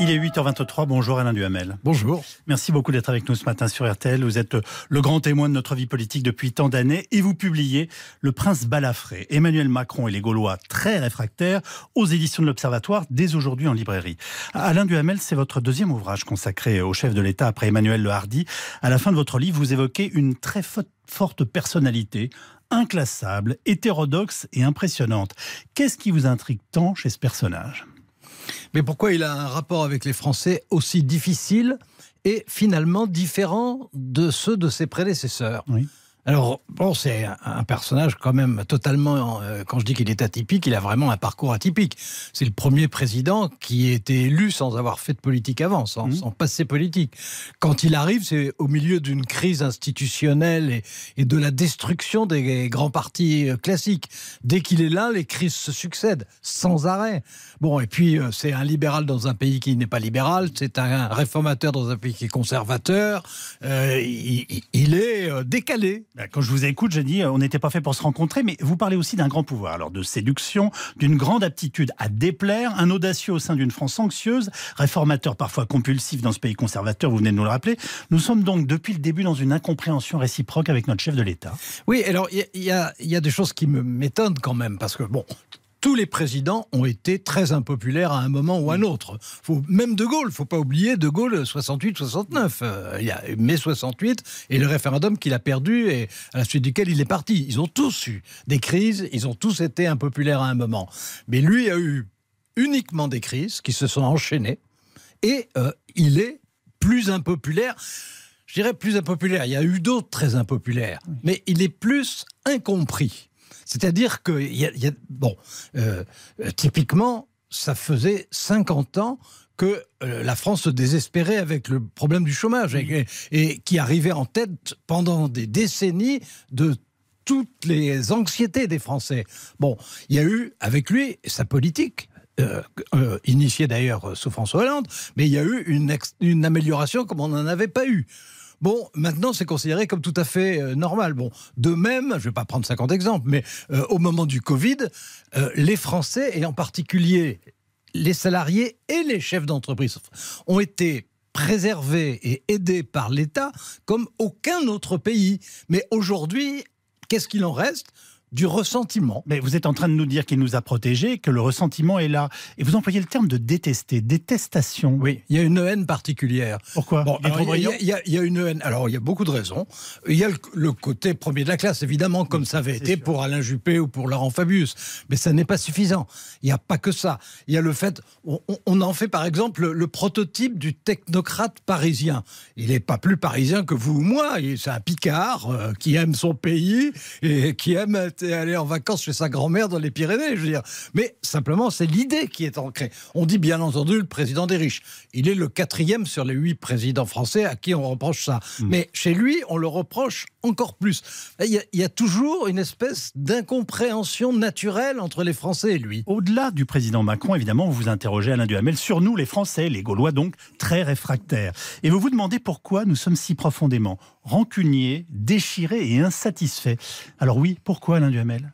Il est 8h23. Bonjour Alain Duhamel. Bonjour. Merci beaucoup d'être avec nous ce matin sur RTL. Vous êtes le grand témoin de notre vie politique depuis tant d'années et vous publiez Le Prince Balafré, Emmanuel Macron et les Gaulois très réfractaires aux éditions de l'Observatoire dès aujourd'hui en librairie. Alain Duhamel, c'est votre deuxième ouvrage consacré au chef de l'État après Emmanuel Le Hardy. À la fin de votre livre, vous évoquez une très forte personnalité, inclassable, hétérodoxe et impressionnante. Qu'est-ce qui vous intrigue tant chez ce personnage? Mais pourquoi il a un rapport avec les Français aussi difficile et finalement différent de ceux de ses prédécesseurs? Alors, bon, c'est un personnage quand même totalement. Euh, quand je dis qu'il est atypique, il a vraiment un parcours atypique. C'est le premier président qui a été élu sans avoir fait de politique avant, sans, mmh. passé politique. Quand il arrive, c'est au milieu d'une crise institutionnelle et, de la destruction des grands partis euh, classiques. Dès qu'il est là, les crises se succèdent sans arrêt. Bon, et puis euh, c'est un libéral dans un pays qui n'est pas libéral, c'est un réformateur dans un pays qui est conservateur. il, est décalé. Bah, quand je vous écoute, je dis, euh, on n'était pas fait pour se rencontrer, mais vous parlez aussi d'un grand pouvoir, alors de séduction, d'une grande aptitude à déplaire, un audacieux au sein d'une France anxieuse, réformateur parfois compulsif dans ce pays conservateur, vous venez de nous le rappeler. Nous sommes donc depuis le début dans une incompréhension réciproque avec notre chef de l'État. Oui, alors il y, y, a des choses qui m'étonnent quand même, parce que bon, tous les présidents ont été très impopulaires à un moment ou à un autre. Faut, même De Gaulle, faut pas oublier De Gaulle 68-69. Euh, il y a mai 68 et le référendum qu'il a perdu et à la suite duquel il est parti. Ils ont tous eu des crises, ils ont tous été impopulaires à un moment. Mais lui a eu uniquement des crises qui se sont enchaînées et euh, il est plus impopulaire. Je dirais plus impopulaire. Il y a eu d'autres très impopulaires, mais il est plus incompris. C'est-à-dire que, y a, bon, euh, typiquement, ça faisait 50 ans que euh, la France se désespérait avec le problème du chômage et, qui arrivait en tête pendant des décennies de toutes les anxiétés des Français. Bon, il y a eu avec lui sa politique. Euh, initiée d'ailleurs sous François Hollande, mais il y a eu une, une amélioration comme on n'en avait pas eu. Bon, maintenant, c'est considéré comme tout à fait euh, normal. Bon, de même, je ne vais pas prendre 50 exemples, mais euh, au moment du Covid, euh, les Français, et en particulier les salariés et les chefs d'entreprise, ont été préservés et aidés par l'État comme aucun autre pays. Mais aujourd'hui, qu'est-ce qu'il en reste? Du ressentiment. Mais vous êtes en train de nous dire qu'il nous a protégés, que le ressentiment est là. Et vous employez le terme de détester, détestation. Oui, il y a une haine particulière. Pourquoi il, y a, une haine. Alors, il y a beaucoup de raisons. Il y a le, côté premier de la classe, évidemment, comme ça avait été pour Alain Juppé ou pour Laurent Fabius. Mais ça n'est pas suffisant. Il n'y a pas que ça. Il y a le fait, on, en fait par exemple le, prototype du technocrate parisien. Il n'est pas plus parisien que vous ou moi. C'est un Picard euh, qui aime son pays et qui aime aller en vacances chez sa grand-mère dans les Pyrénées, je veux dire. Mais simplement, c'est l'idée qui est ancrée. On dit bien entendu le président des riches. Il est le quatrième sur les huit présidents français à qui on reproche ça. Hmm. Mais chez lui, on le reproche encore plus. Il y a, toujours une espèce d'incompréhension naturelle entre les Français et lui. Au-delà du président Macron, évidemment, vous vous interrogez Alain Duhamel sur nous, les Français, les Gaulois donc, très réfractaires. Et vous vous demandez pourquoi nous sommes si profondément rancuniers, déchirés et insatisfaits. Alors oui, pourquoi Alain Duhamel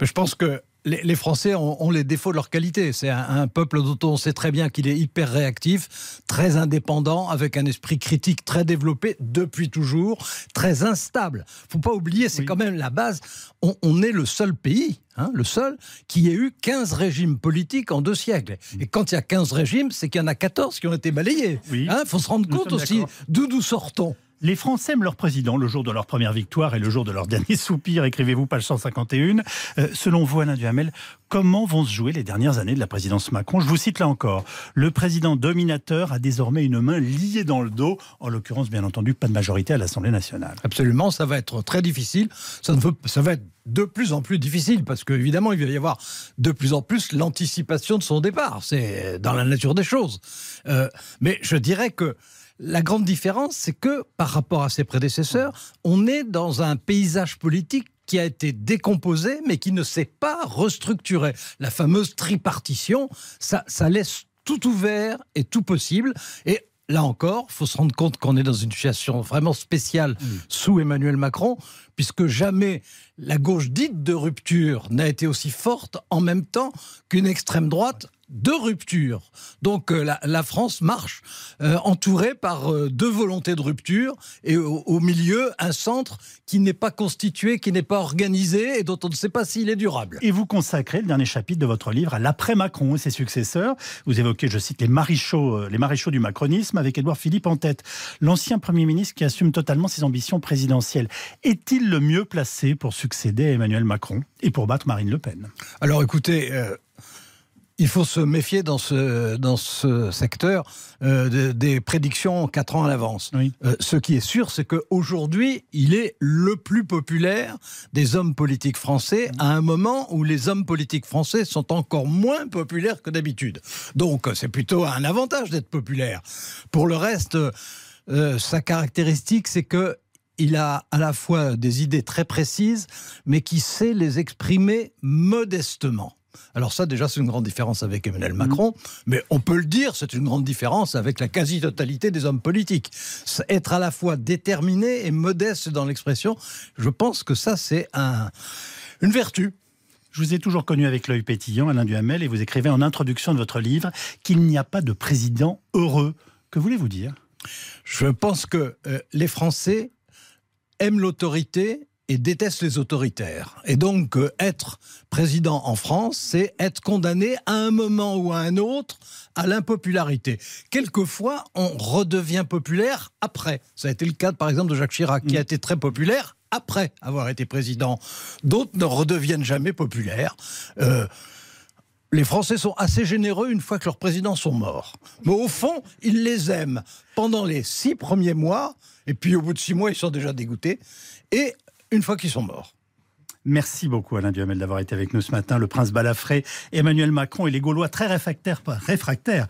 Je pense que les, Français ont, les défauts de leur qualité. C'est un, peuple dont on sait très bien qu'il est hyper réactif, très indépendant, avec un esprit critique très développé depuis toujours, très instable. Faut pas oublier, c'est quand même la base. On, est le seul pays, hein, le seul, qui ait eu 15 régimes politiques en deux siècles. Et quand il y a 15 régimes, c'est qu'il y en a 14 qui ont été balayés. Il hein, faut se rendre compte aussi d'où nous sortons. Les Français aiment leur président le jour de leur première victoire et le jour de leur dernier soupir. Écrivez-vous page 151. Euh, selon vous, Alain Duhamel, comment vont se jouer les dernières années de la présidence Macron? Je vous cite là encore. Le président dominateur a désormais une main liée dans le dos. En l'occurrence, bien entendu, pas de majorité à l'Assemblée nationale. Absolument, ça va être très difficile. Ça, ne veut, ça va être de plus en plus difficile parce qu'évidemment, il va y avoir de plus en plus l'anticipation de son départ. C'est dans la nature des choses. Euh, mais je dirais que la grande différence, c'est que par rapport à ses prédécesseurs, on est dans un paysage politique qui a été décomposé, mais qui ne s'est pas restructuré. La fameuse tripartition, ça, ça laisse tout ouvert et tout possible. Et là encore, faut se rendre compte qu'on est dans une situation vraiment spéciale sous Emmanuel Macron, puisque jamais la gauche dite de rupture n'a été aussi forte en même temps qu'une extrême droite de rupture. Donc euh, la, la France marche euh, entourée par euh, deux volontés de rupture et au, au milieu un centre qui n'est pas constitué, qui n'est pas organisé et dont on ne sait pas s'il est durable. Et vous consacrez le dernier chapitre de votre livre à l'après-Macron et ses successeurs. Vous évoquez, je cite, les maréchaux, euh, les maréchaux du macronisme avec Édouard Philippe en tête. L'ancien Premier ministre qui assume totalement ses ambitions présidentielles. Est-il le mieux placé pour succéder à Emmanuel Macron et pour battre Marine Le Pen? Alors écoutez, euh, il faut se méfier dans ce, dans ce secteur euh, de- des prédictions quatre ans à l'avance. Oui. Euh, ce qui est sûr, c'est qu'aujourd'hui, il est le plus populaire des hommes politiques français à un moment où les hommes politiques français sont encore moins populaires que d'habitude. Donc, euh, c'est plutôt un avantage d'être populaire. Pour le reste, euh, sa caractéristique, c'est que il a à la fois des idées très précises, mais qui sait les exprimer modestement. Alors ça, déjà, c'est une grande différence avec Emmanuel Macron, mais on peut le dire, c'est une grande différence avec la quasi-totalité des hommes politiques. Être à la fois déterminé et modeste dans l'expression, je pense que ça, c'est un, une vertu. Je vous ai toujours connu avec l'œil pétillant, Alain Duhamel, et vous écrivez en introduction de votre livre qu'il n'y a pas de président heureux. Que voulez-vous dire? Je pense que euh, les Français aiment l'autorité et détestent les autoritaires. Et donc, euh, être président en France, c'est être condamné à un moment ou à un autre à l'impopularité. Quelquefois, on redevient populaire après. Ça a été le cas, par exemple, de Jacques Chirac, qui a été très populaire après avoir été président. D'autres ne redeviennent jamais populaires. Euh, les Français sont assez généreux une fois que leurs présidents sont morts. Mais au fond, ils les aiment pendant les six premiers mois, et puis au bout de six mois, ils sont déjà dégoûtés, et une fois qu'ils sont morts. Merci beaucoup Alain Duhamel d'avoir été avec nous ce matin. Le prince Balafré, Emmanuel Macron et les Gaulois très réfractaires, réfractaires